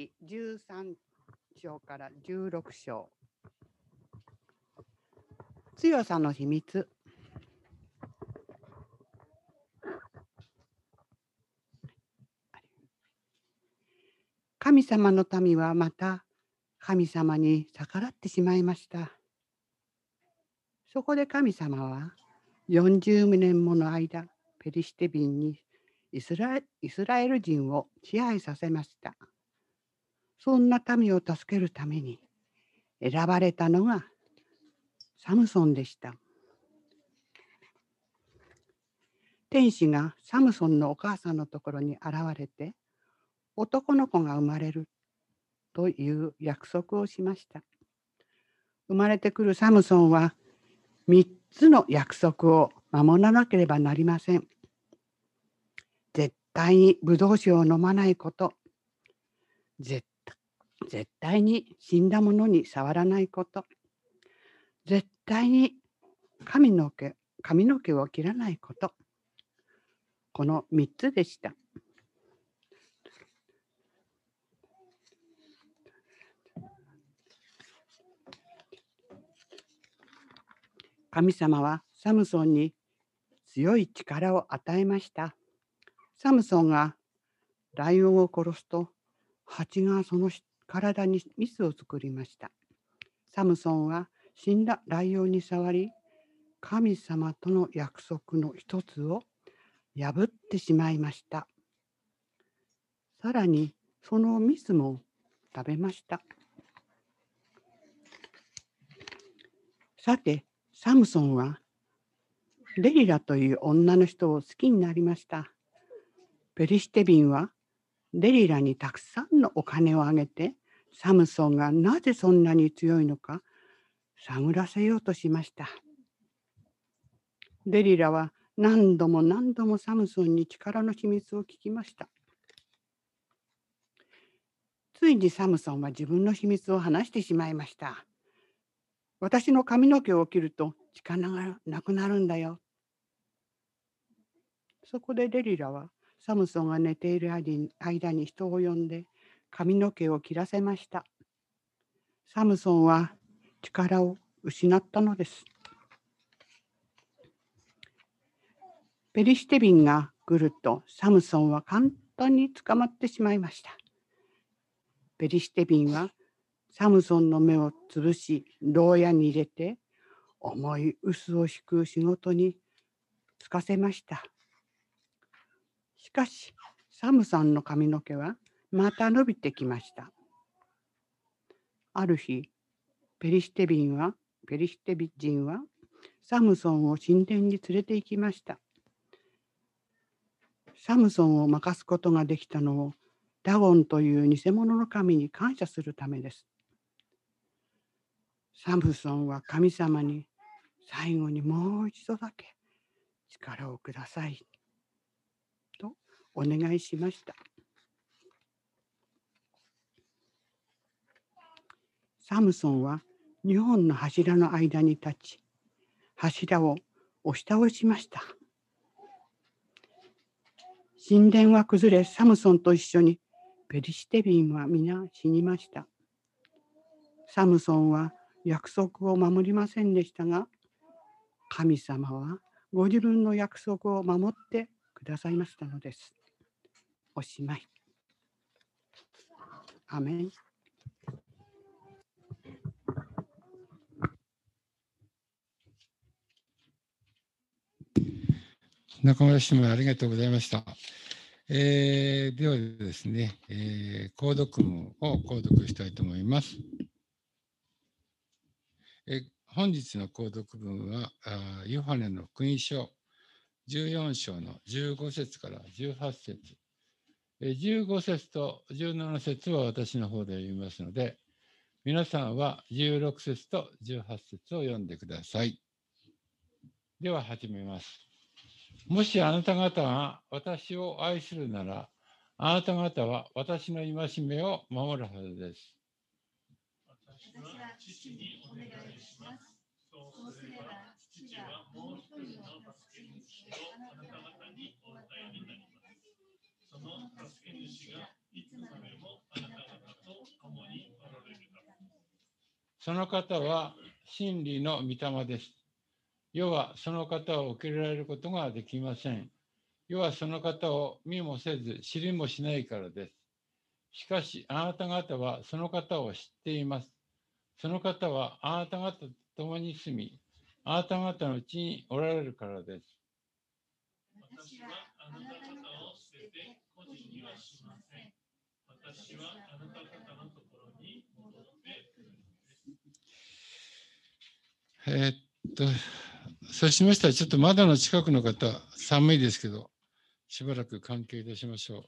四ひき13章から16章。強さの秘密。神様の民はまた神様に逆らってしまいました。そこで神様は40年もの間、ペリシテ人にイスラエル人を支配させました。そんな民を助けるために選ばれたのがサムソンでした。天使がサムソンのお母さんのところに現れて男の子が生まれるという約束をしました。生まれてくるサムソンは3つの約束を守らなければなりません。絶対にブドウ酒を飲まないこと。絶絶対に死んだものに触らないこと。絶対に髪の毛髪の毛を切らないこと。この3つでした。神様はサムソンに強い力を与えました。サムソンがライオンを殺すと蜂がその体にミスを作りました。サムソンは死んだライオンに触り神様との約束の一つを破ってしまいました。さらにそのミスも食べました。さて、サムソンはデリラという女の人を好きになりました。ペリシテビンはデリラにたくさんのお金をあげてサムソンがなぜそんなに強いのか探らせようとしました。デリラは何度も何度もサムソンに力の秘密を聞きました。ついにサムソンは自分の秘密を話してしまいました。私の髪の毛を切ると力がなくなるんだよ。そこでデリラはサムソンが寝ている間に人を呼んで髪の毛を切らせました。サムソンは力を失ったのです。ペリシテビンが来るとサムソンは簡単に捕まってしまいました。ペリシテビンはサムソンの目を潰し牢屋に入れて重い臼を引く仕事に就かせました。しかしサムソンの髪の毛はまた伸びてきました。ある日ペリシテビンはペリシテビ人はサムソンを神殿に連れて行きました。サムソンを任すことができたのをダゴンという偽物の神に感謝するためです。サムソンは神様に最後にもう一度だけ力をくださいとお願いしました。サムソンは日本の柱の間に立ち柱を押し倒しました。神殿は崩れサムソンと一緒にペリシテビンは皆死にました。サムソンは約束を守りませんでしたが神様はご自分の約束を守ってくださいましたのです。おしまい。アメン。中村氏もありがとうございました。えー、ではですね、えー、購読文を購読したいと思います。え本日の購読文は、あヨハネの福音書14章の15節から18節え15節と17節は私の方で読みますので、皆さんは16節と18節を読んでください。では始めます。もしあなた方が私を愛するなら、あなた方は私の戒めを守るはずです。その方。その方は真理の御霊です。世はその方を受け入れられることができません。世はその方を見もせず知りもしないからです。しかし、あなた方はその方を知っています。その方はあなた方と共に住み、あなた方のうちにおられるからです。私はあなた方を捨てて個人にはしません。私はあなた方のところに戻ってくるのです。えーっと、そうしましたら、ちょっと窓の近くの方、寒いですけど、しばらく関係いたしましょ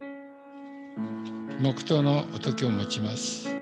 う。黙祷のお時を持ちます。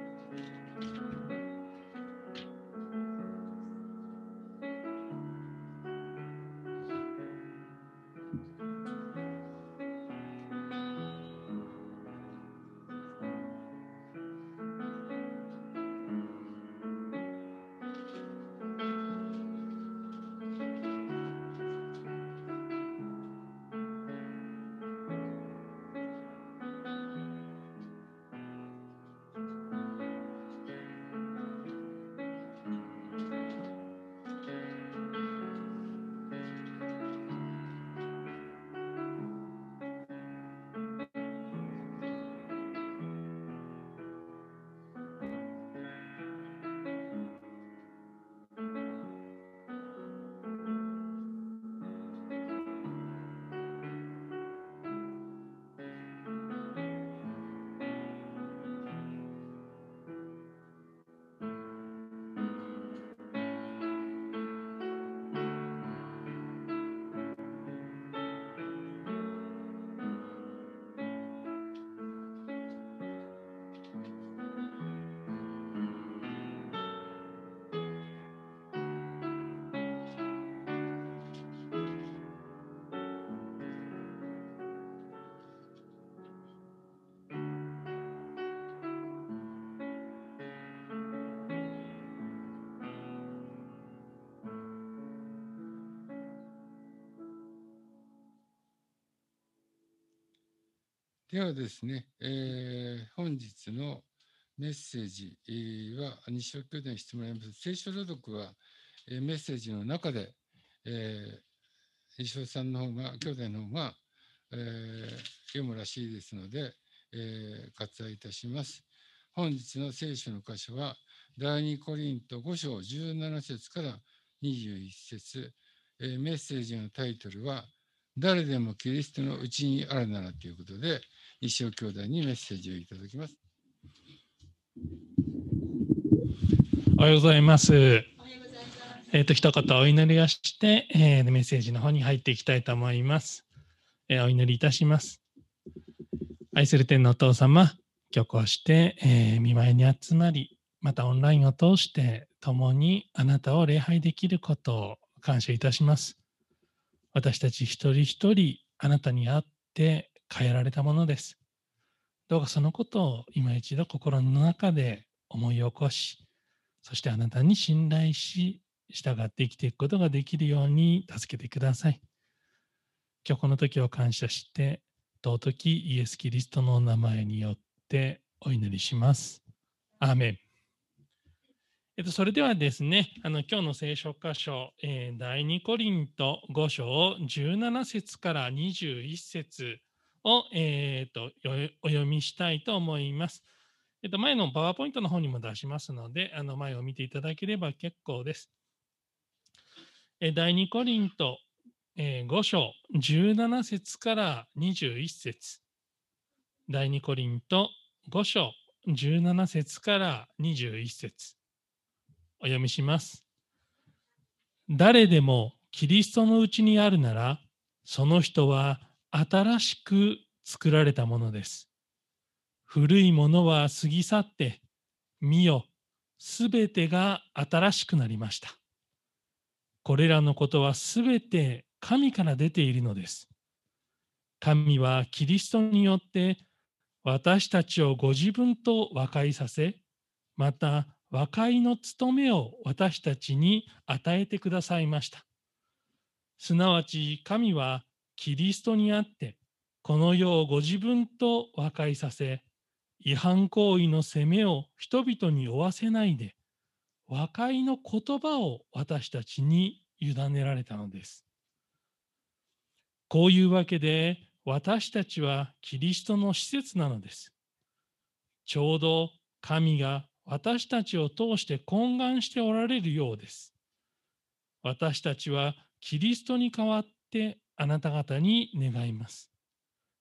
ではですね、えー本日のメッセージえーは西尾兄弟にしてもらいます。聖書朗読は、えーメッセージの中で、えー西尾さんの方が、兄弟の方が、えー読むらしいですので、えー割愛いたします。本日の聖書の箇所は、第2コリント5章17節から21節、えーメッセージのタイトルは、誰でもキリストのうちにあるならということで、西尾兄弟にメッセージをいただきます。おはようございます。えっ、と、一言お祈りをして、えーメッセージの方に入っていきたいと思います。えーお祈りいたします。愛する天のお父様、今日こうして、えー見舞いに集まり、またオンラインを通して共にあなたを礼拝できることを感謝いたします。私たち一人一人あなたに会って変えられたものです。どうかそのことを今一度心の中で思い起こし、そしてあなたに信頼し、従って生きていくことができるように助けてください。今日この時を感謝して、尊きイエス・キリストのお名前によってお祈りします。アーメン。えっと、それではですね、あの今日の聖書箇所、えー第2コリント5章17節から21節を、えーとよお読みしたいと思います。えっと、前のパワーポイントの方にも出しますので、あの前を見ていただければ結構です。え第2コリント、えー5章17節から21節第2コリント5章17節から21節お読みします。誰でもキリストのうちにあるなら、その人は新しく作られたものです。古いものは過ぎ去って、見よ、すべてが新しくなりました。これらのことはすべて神から出ているのです。神はキリストによって私たちをご自分と和解させ、また和解の務めを私たちに与えてくださいました。すなわち神はキリストにあって、この世をご自分と和解させ、違反行為の責めを人々に負わせないで、和解の言葉を私たちに委ねられたのです。こういうわけで、私たちはキリストの施設なのです。ちょうど神が私たちを通して懇願しておられるようです。私たちはキリストに代わってあなた方に願います。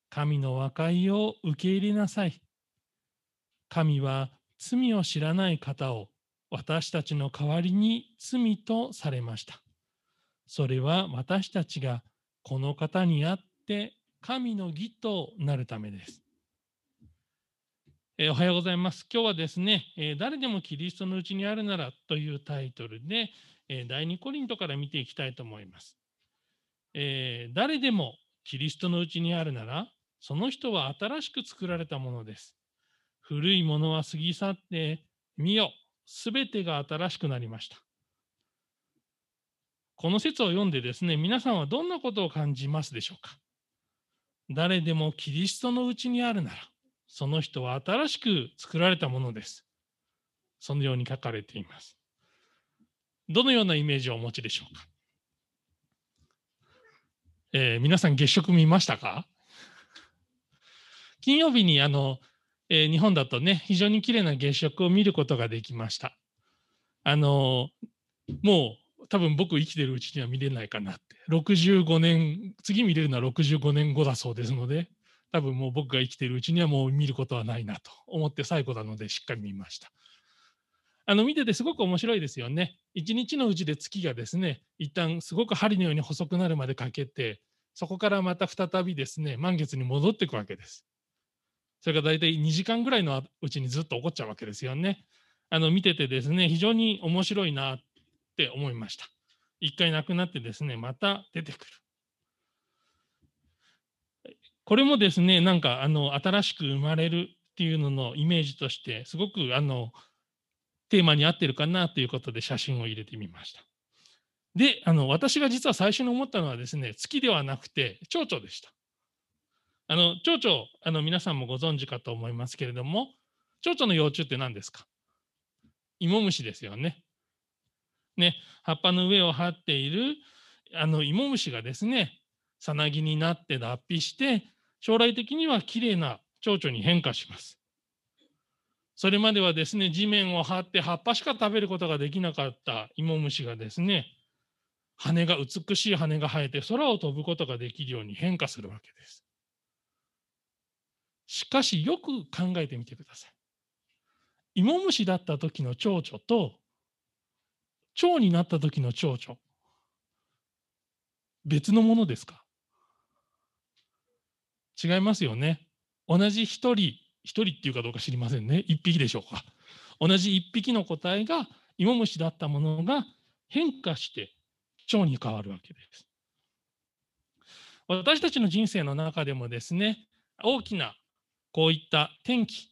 神の和解を受け入れなさい。神は罪を知らない方を私たちの代わりに罪とされました。それは私たちがこの方にあって神の義となるためです。え、おはようございます。今日はですね、え、誰でもキリストのうちにあるならというタイトルで、え、第2コリントから見ていきたいと思います。え誰でもキリストのうちにあるなら、その人は新しく作られたものです。古いものは過ぎ去って、見よ、すべてが新しくなりました。この説を読んでですね、皆さんはどんなことを感じますでしょうか？誰でもキリストのうちにあるなら、その人は新しく作られたものです。そのように書かれています。どのようなイメージをお持ちでしょうか、えー、皆さん月食見ましたか？金曜日にあの、えー、日本だとね、非常に綺麗な月食を見ることができました。あのもう多分僕生きてるうちには見れないかなって。65年、次見れるのは65年後だそうですので、多分もう僕が生きてるうちにはもう見ることはないなと思って最後なのでしっかり見ました。あの見ててすごく面白いですよね。一日のうちで月がですね、一旦すごく針のように細くなるまでかけて、そこからまた再びですね、満月に戻っていくわけです。それが大体2時間ぐらいのうちにずっと起こっちゃうわけですよね。あの見ててですね、非常に面白いなって思いました。一回なくなってですね、また出てくる。これもですね、なんかあの新しく生まれるっていうののイメージとして、すごくあのテーマに合ってるかなということで写真を入れてみました。で、あの私が実は最初に思ったのはですね、月ではなくて蝶々でした。あの蝶々あの皆さんもご存知かと思いますけれども、蝶々の幼虫って何ですか？芋虫ですよね。ね、葉っぱの上を張っているあの芋虫がですね、さなぎになって脱皮して、将来的にはきれいな蝶々に変化します。それまではですね、地面を張って葉っぱしか食べることができなかった芋虫がですね、羽が美しい羽が生えて空を飛ぶことができるように変化するわけです。しかしよく考えてみてください。芋虫だった時の蝶々と蝶になった時の蝶々別のものですか？違いますよね。同じ一人、一人っていうかどうか知りませんね。一匹でしょうか。同じ一匹の個体が芋虫だったものが変化して蝶に変わるわけです。私たちの人生の中でもですね、大きなこういった転機、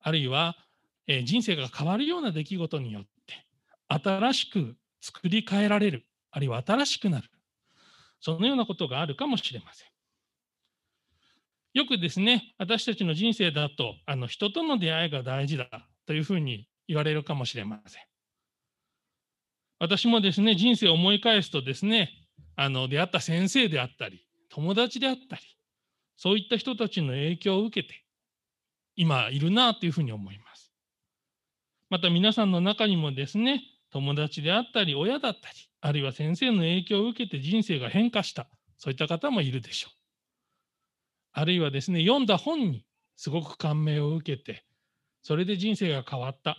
あるいは人生が変わるような出来事によって、新しく作り変えられる、あるいは新しくなる、そのようなことがあるかもしれません。よくですね、私たちの人生だと、あの人との出会いが大事だというふうに言われるかもしれません。私もですね、人生を思い返すとですね、あの出会った先生であったり、友達であったり、そういった人たちの影響を受けて、今いるなというふうに思います。また皆さんの中にもですね、友達であったり、親だったり、あるいは先生の影響を受けて人生が変化した、そういった方もいるでしょう。あるいはですね、読んだ本にすごく感銘を受けて、それで人生が変わった、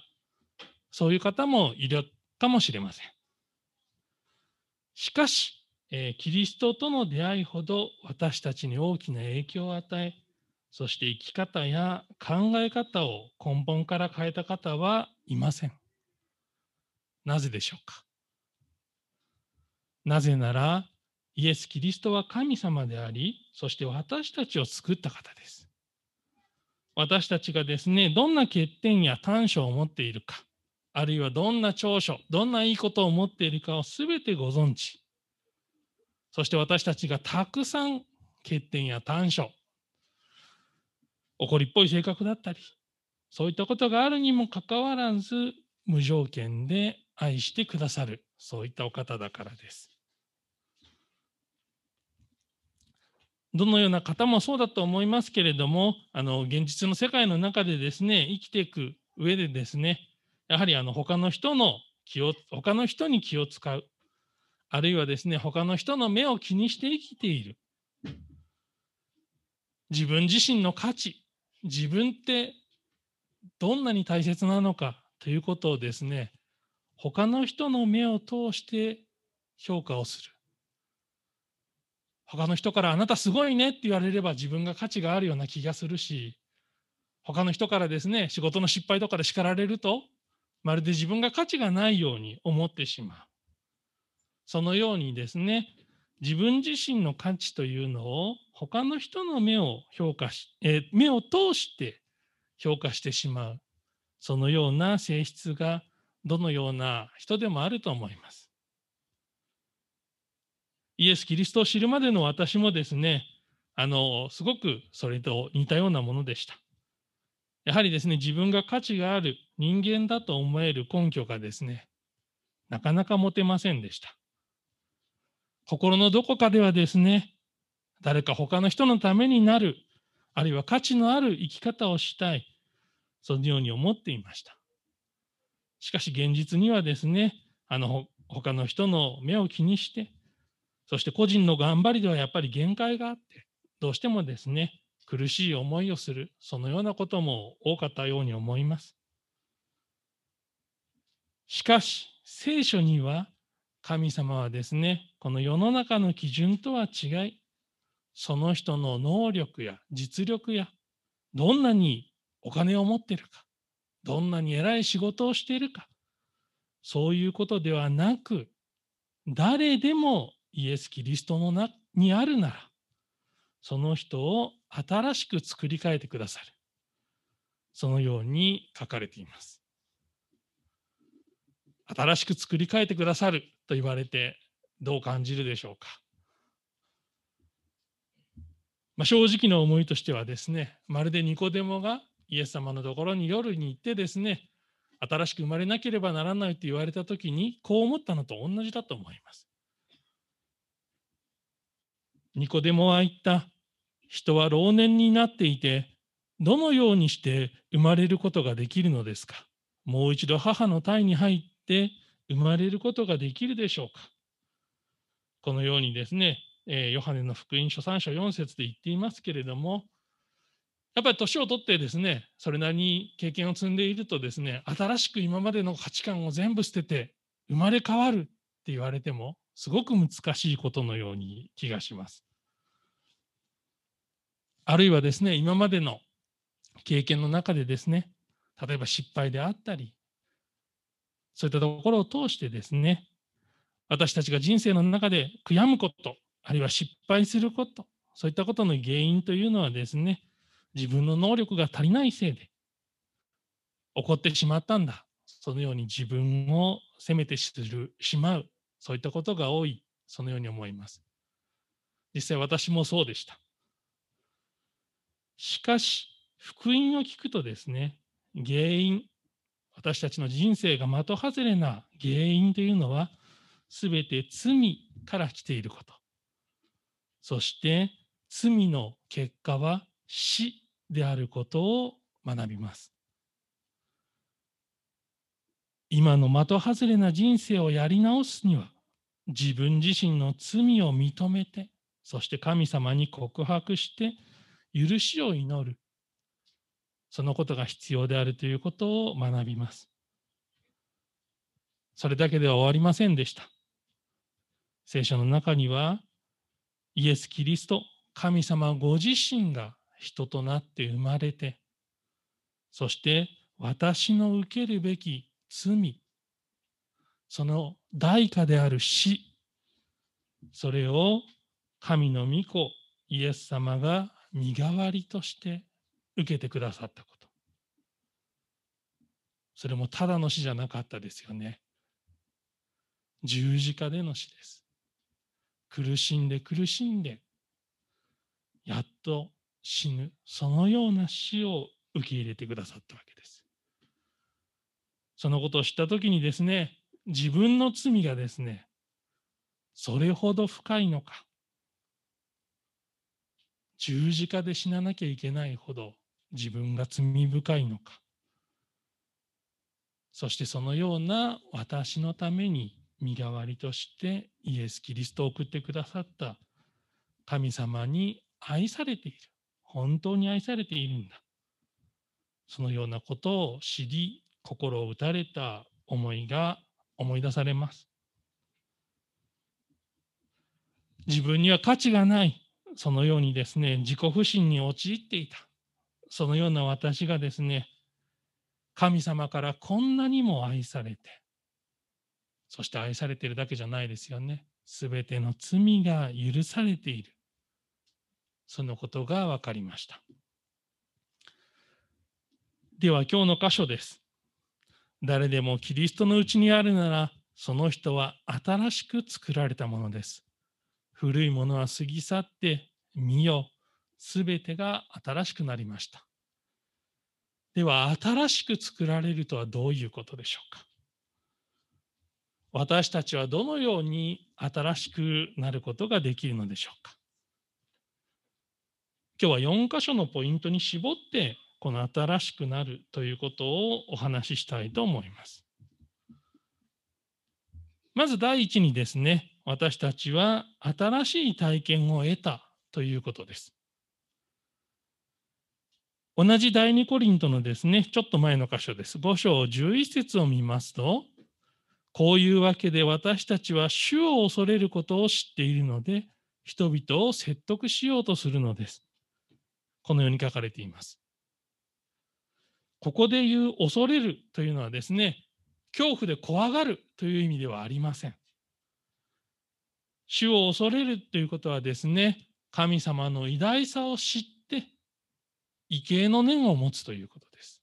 そういう方もいるかもしれません。しかし、えー、キリストとの出会いほど私たちに大きな影響を与え、そして生き方や考え方を根本から変えた方はいません。なぜでしょうか？なぜならイエス・キリストは神様であり、そして私たちを作った方です。私たちがですね、どんな欠点や短所を持っているか、あるいはどんな長所、どんないいことを持っているかを全てご存知。そして私たちがたくさん欠点や短所、怒りっぽい性格だったり、そういったことがあるにもかかわらず、無条件で愛してくださる、そういったお方だからです。どのような方もそうだと思いますけれども、あの現実の世界の中でですね、生きていく上でですね、やはりあの他の人の気を、他の人に気を使う、あるいはですね、他の人の目を気にして生きている。自分自身の価値、自分ってどんなに大切なのかということをですね、他の人の目を通して評価をする。他の人からあなたすごいねって言われれば自分が価値があるような気がするし、他の人からですね、仕事の失敗とかで叱られると、まるで自分が価値がないように思ってしまう。そのようにですね、自分自身の価値というのを他の人の目を評価し、え目を通して評価してしまう。そのような性質がどのような人でもあると思います。イエス・キリストを知るまでの私もですね、あの、すごくそれと似たようなものでした。やはりですね、自分が価値がある人間だと思える根拠がですね、なかなか持てませんでした。心のどこかではですね、誰か他の人のためになる、あるいは価値のある生き方をしたい、そのように思っていました。しかし現実にはですね、あの他の人の目を気にして、そして個人の頑張りではやっぱり限界があって、どうしてもですね、苦しい思いをする、そのようなことも多かったように思います。しかし、聖書には神様はですね、この世の中の基準とは違い、その人の能力や実力や、どんなにお金を持っているか、どんなに偉い仕事をしているか、そういうことではなく、誰でもイエス・キリストの中にあるなら、その人を新しく作り変えてくださる。そのように書かれています。新しく作り変えてくださると言われてどう感じるでしょうか。まあ、正直な思いとしてはですね、まるでニコデモがイエス様のところに夜に行ってですね、新しく生まれなければならないと言われたときに、こう思ったのと同じだと思います。ニコデモは言った。人は老年になっていて、どのようにして生まれることができるのですか？もう一度母の体に入って生まれることができるでしょうか？このようにですね、え、ヨハネの福音書3章4節で言っていますけれども、やっぱり年を取ってですね、それなりに経験を積んでいるとですね、新しく今までの価値観を全部捨てて生まれ変わるって言われても、すごく難しいことのように気がします。あるいはですね、今までの経験の中でですね、例えば失敗であったり、そういったところを通してですね、私たちが人生の中で悔やむこと、あるいは失敗すること、そういったことの原因というのはですね、自分の能力が足りないせいで起こってしまったんだ。そのように自分を責めてしまう、そういったことが多い、そのように思います。実際私もそうでした。しかし、福音を聞くとですね、原因、私たちの人生が的外れな原因というのは、すべて罪から来ていること。そして、罪の結果は死であることを学びます。今の的外れな人生をやり直すには、自分自身の罪を認めて、そして神様に告白して、許しを祈る。そのことが必要であるということを学びます。それだけでは終わりませんでした。聖書の中には、イエス・キリスト、神様ご自身が人となって生まれて、そして私の受けるべき罪、その代価である死、それを神の御子、イエス様が身代わりとして受けてくださったこと。それもただの死じゃなかったですよね。十字架での死です。苦しんで苦しんで、やっと死ぬ、そのような死を受け入れてくださったわけです。そのことを知ったときにですね、自分の罪がですね、それほど深いのか、十字架で死ななきゃいけないほど自分が罪深いのか、そしてそのような私のために身代わりとしてイエス・キリストを送ってくださった神様に愛されている。本当に愛されているんだ。そのようなことを知り、心を打たれた思いが思い出されます。自分には価値がない。そのようにですね、自己不信に陥っていた。そのような私がですね、神様からこんなにも愛されて、そして愛されているだけじゃないですよね。すべての罪が許されている。そのことが分かりました。では今日の箇所です。誰でもキリストのうちにあるなら、その人は新しく作られたものです。古いものは過ぎ去って、見よ、すべてが新しくなりました。では、新しく作られるとはどういうことでしょうか？私たちはどのように新しくなることができるのでしょうか？今日は4箇所のポイントに絞ってこの新しくなるということをお話ししたいと思います。まず第一にですね、私たちは新しい体験を得たということです。同じ第二コリントのですね、ちょっと前の箇所です。5章11節を見ますと、こういうわけで私たちは主を恐れることを知っているので、人々を説得しようとするのです。このように書かれています。ここで言う恐れるというのはですね、恐怖で怖がるという意味ではありません。主を恐れるということはですね、神様の偉大さを知って、畏敬の念を持つということです。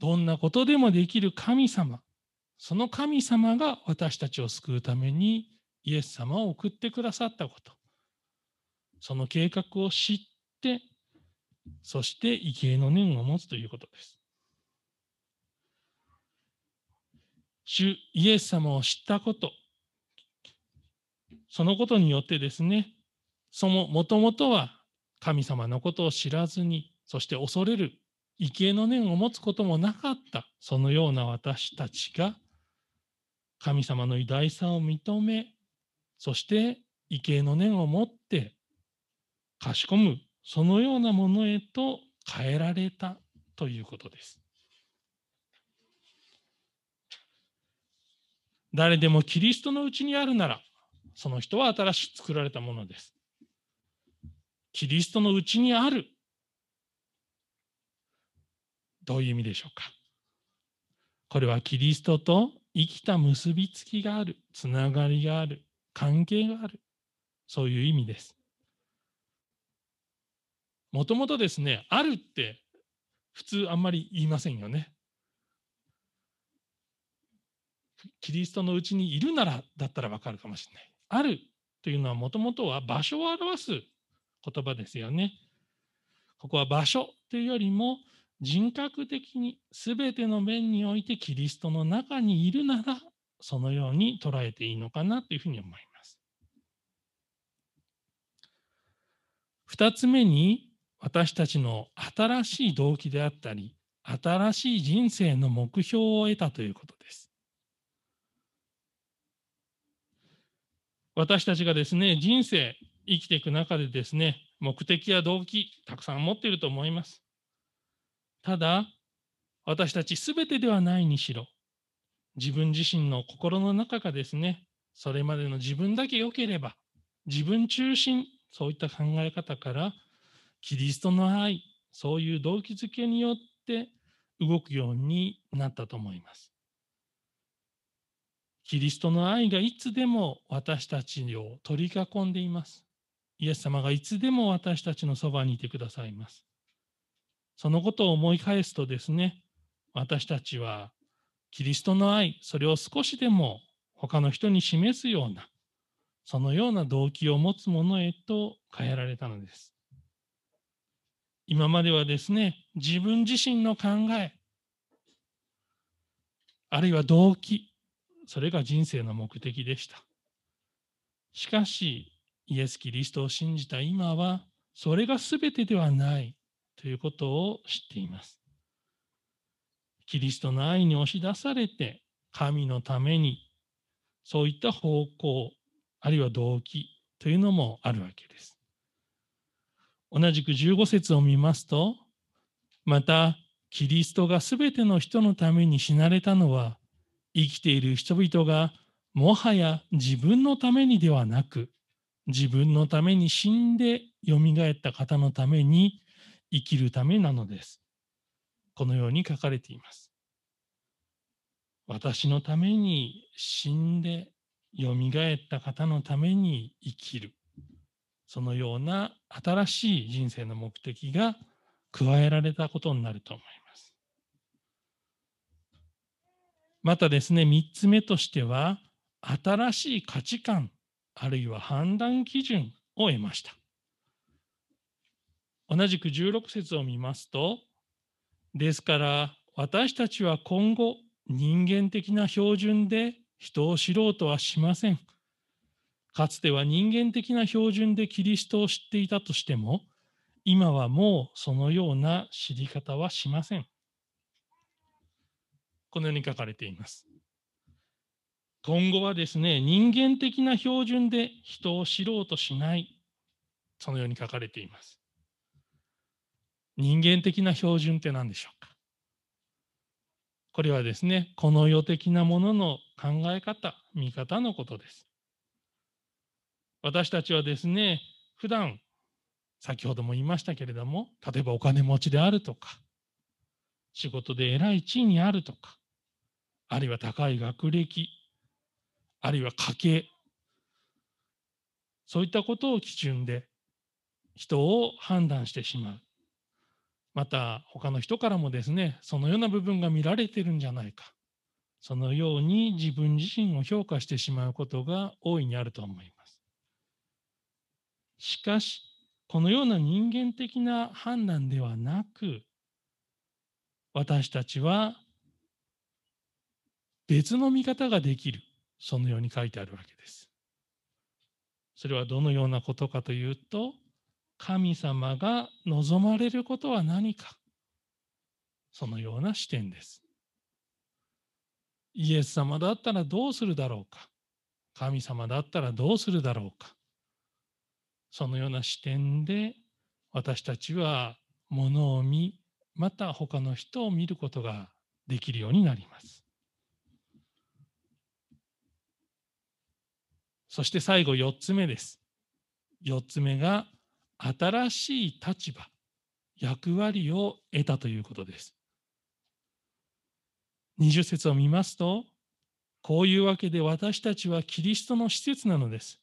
どんなことでもできる神様、その神様が私たちを救うためにイエス様を送ってくださったこと、その計画を知って、そして畏敬の念を持つということです。主イエス様を知ったこと、そのことによってですね、そのもともとは神様のことを知らずに、そして恐れる、畏敬の念を持つこともなかった、そのような私たちが、神様の偉大さを認め、そして畏敬の念を持ってかしこむそのようなものへと変えられたということです。誰でもキリストのうちにあるなら、その人は新しく作られたものです。キリストのうちにある。どういう意味でしょうか？これはキリストと生きた結びつきがある、つながりがある、関係がある、そういう意味です。もともとですね、あるって普通あんまり言いませんよね。キリストのうちにいるならだったらわかるかもしれない。あるというのはもともとは場所を表す言葉ですよね。ここは場所というよりも人格的に全ての面においてキリストの中にいるならそのように捉えていいのかなというふうに思います。二つ目に私たちの新しい動機であったり、新しい人生の目標を得たということです。私たちがですね、人生、生きていく中でですね、目的や動機、たくさん持っていると思います。ただ、私たちすべてではないにしろ、自分自身の心の中がですね、それまでの自分だけ良ければ、自分中心、そういった考え方から、キリストの愛、そういう動機づけによって動くようになったと思います。キリストの愛がいつでも私たちを取り囲んでいます。イエス様がいつでも私たちのそばにいてくださいます。そのことを思い返すとですね、私たちはキリストの愛、それを少しでも他の人に示すような、そのような動機を持つものへと変えられたのです。今まではですね、自分自身の考え、あるいは動機、それが人生の目的でした。しかし、イエス・キリストを信じた今は、それが全てではないということを知っています。キリストの愛に押し出されて、神のために、そういった方向、あるいは動機というのもあるわけです。同じく15節を見ますと、また、キリストがすべての人のために死なれたのは、生きている人々がもはや自分のためにではなく、自分のために死んでよみがえった方のために生きるためなのです。このように書かれています。私のために死んでよみがえった方のために生きる。そのような新しい人生の目的が加えられたことになると思います。またですね、3つ目としては、新しい価値観、あるいは判断基準を得ました。同じく16節を見ますと、ですから私たちは今後人間的な標準で人を知ろうとはしません。かつては人間的な標準でキリストを知っていたとしても、今はもうそのような知り方はしません。このように書かれています。今後はですね、人間的な標準で人を知ろうとしない。そのように書かれています。人間的な標準って何でしょうか？これはですね、この世的なものの考え方、見方のことです。私たちはですね、普段、先ほども言いましたけれども、例えばお金持ちであるとか、仕事で偉い地位にあるとか、あるいは高い学歴、あるいは家計、そういったことを基準で人を判断してしまう。また他の人からもですね、そのような部分が見られてるんじゃないか。そのように自分自身を評価してしまうことが大いにあると思います。しかし、このような人間的な判断ではなく、私たちは別の見方ができる。そのように書いてあるわけです。それはどのようなことかというと、神様が望まれることは何か。そのような視点です。イエス様だったらどうするだろうか。神様だったらどうするだろうか。そのような視点で私たちはものを見、また他の人を見ることができるようになります。そして最後4つ目です。4つ目が新しい立場、役割を得たということです。20節を見ますと、こういうわけで私たちはキリストの施設なのです。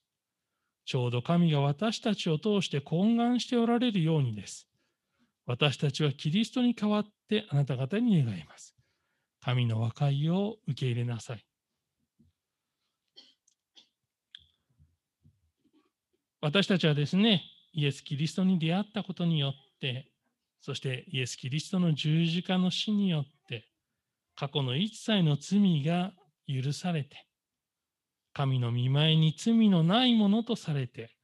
ちょうど神が私たちを通して懇願しておられるようにです。私たちはキリストに代わってあなた方に願います。神の和解を受け入れなさい。私たちはですね、イエス・キリストに出会ったことによって、そしてイエス・キリストの十字架の死によって、過去の一切の罪が許されて、神の見前に罪のないものとされて、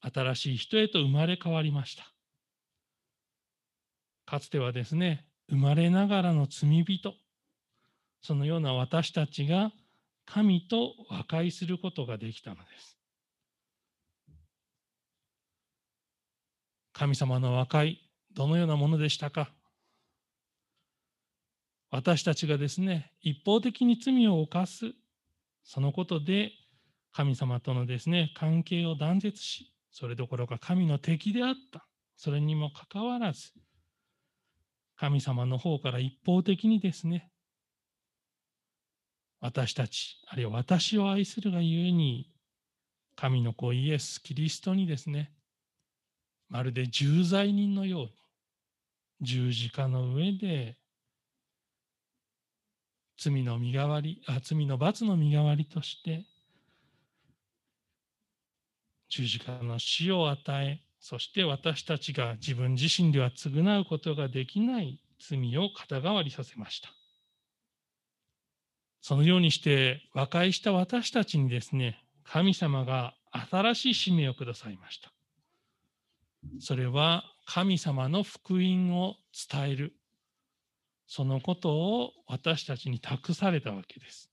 新しい人へと生まれ変わりました。かつてはですね、生まれながらの罪人、そのような私たちが神と和解することができたのです。神様の和解、どのようなものでしたか？私たちがですね、一方的に罪を犯す、そのことで神様とのですね、関係を断絶し、それどころか神の敵であった。それにもかかわらず、神様の方から一方的にですね、私たち、あるいは私を愛するがゆえに、神の子イエス・キリストにですね、まるで重罪人のように十字架の上で罪の身代わりあ罪の罰の身代わりとして十字架の死を与えそして私たちが自分自身では償うことができない罪を肩代わりさせました。そのようにして和解した私たちにですね、神様が新しい使命をくださいました。それは神様の福音を伝える。そのことを私たちに託されたわけです。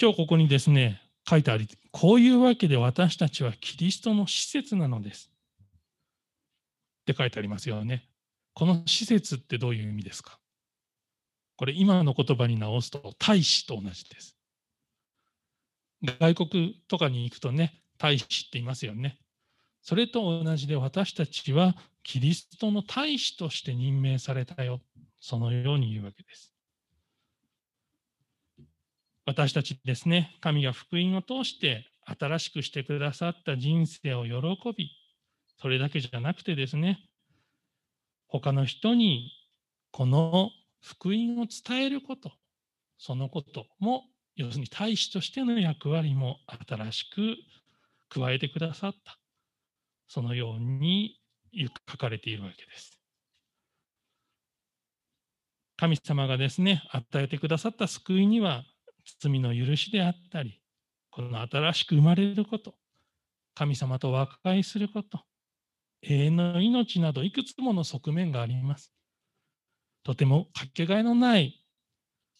今日ここにですね、書いてあり、こういうわけで私たちはキリストの施設なのです。って書いてありますよね。この施設ってどういう意味ですか？これ今の言葉に直すと大使と同じです。外国とかに行くとね、大使って言いますよね。それと同じで私たちはキリストの大使として任命されたよ。そのように言うわけです。私たちですね、神が福音を通して新しくしてくださった人生を喜び、それだけじゃなくてですね、他の人にこの福音を伝えること、そのことも、要するに大使としての役割も新しく加えてくださった。そのように書かれているわけです。神様がですね、与えてくださった救いには、罪の許しであったり、この新しく生まれること、神様と和解すること、永遠の命などいくつもの側面があります。とてもかけがえのない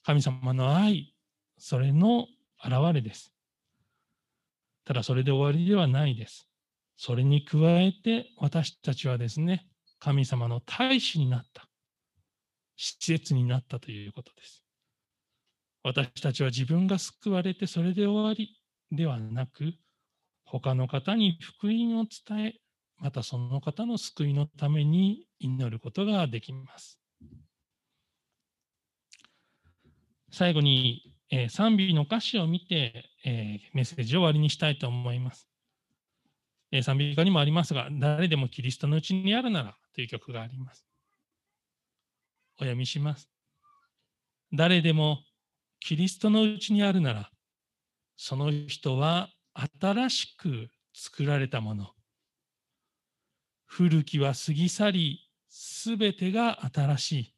神様の愛、それの表れです。ただそれで終わりではないです。それに加えて私たちはですね、神様の大使になった、施設になったということです。私たちは自分が救われてそれで終わりではなく、他の方に福音を伝え、またその方の救いのために祈ることができます。最後に、えー、賛美の歌詞を見て、えー、メッセージを終わりにしたいと思います。えー、賛美歌にもありますが、誰でもキリストのうちにあるならという曲があります。お読みします。誰でもキリストのうちにあるなら、その人は新しく作られたもの。古きは過ぎ去り、すべてが新しい。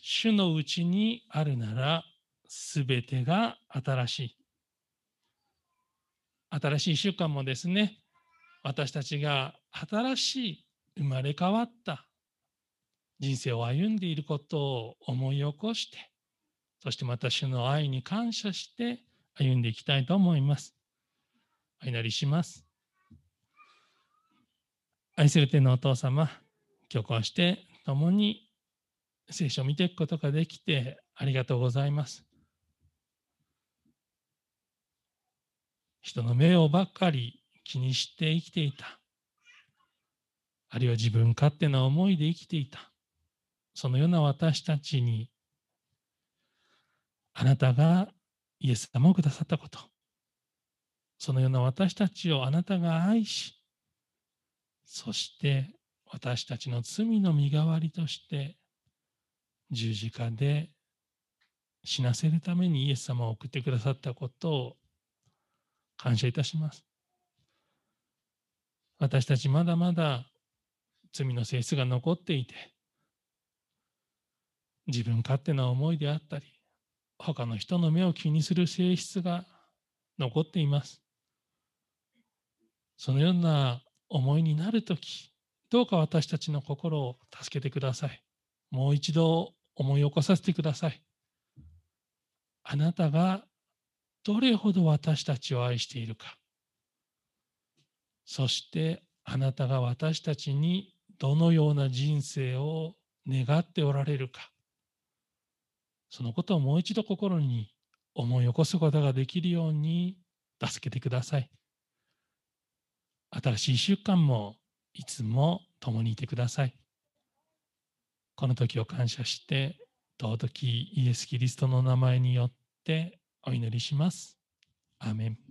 主のうちにあるなら、すべてが新しい。新しい習慣もですね、私たちが新しい生まれ変わった人生を歩んでいることを思い起こして、そしてまた主の愛に感謝して歩んでいきたいと思います。お祈りします。愛する天のお父様、今日こうして共に聖書を見ていくことができてありがとうございます。人の目をばっかり気にして生きていた。あるいは自分勝手な思いで生きていた。そのような私たちに、あなたがイエス様をくださったこと。そのような私たちをあなたが愛し、そして私たちの罪の身代わりとして十字架で死なせるためにイエス様を送ってくださったことを感謝いたします。私たちまだまだ罪の性質が残っていて、自分勝手な思いであったり、他の人の目を気にする性質が残っています。そのような思いになるとき、どうか私たちの心を助けてください。もう一度思い起こさせてください。あなたがどれほど私たちを愛しているか。そしてあなたが私たちにどのような人生を願っておられるか。そのことをもう一度心に思い起こすことができるように助けてください。新しい習慣もいつも共にいてください。この時を感謝して、尊きイエス・キリストの名前によってお祈りします。アーメン。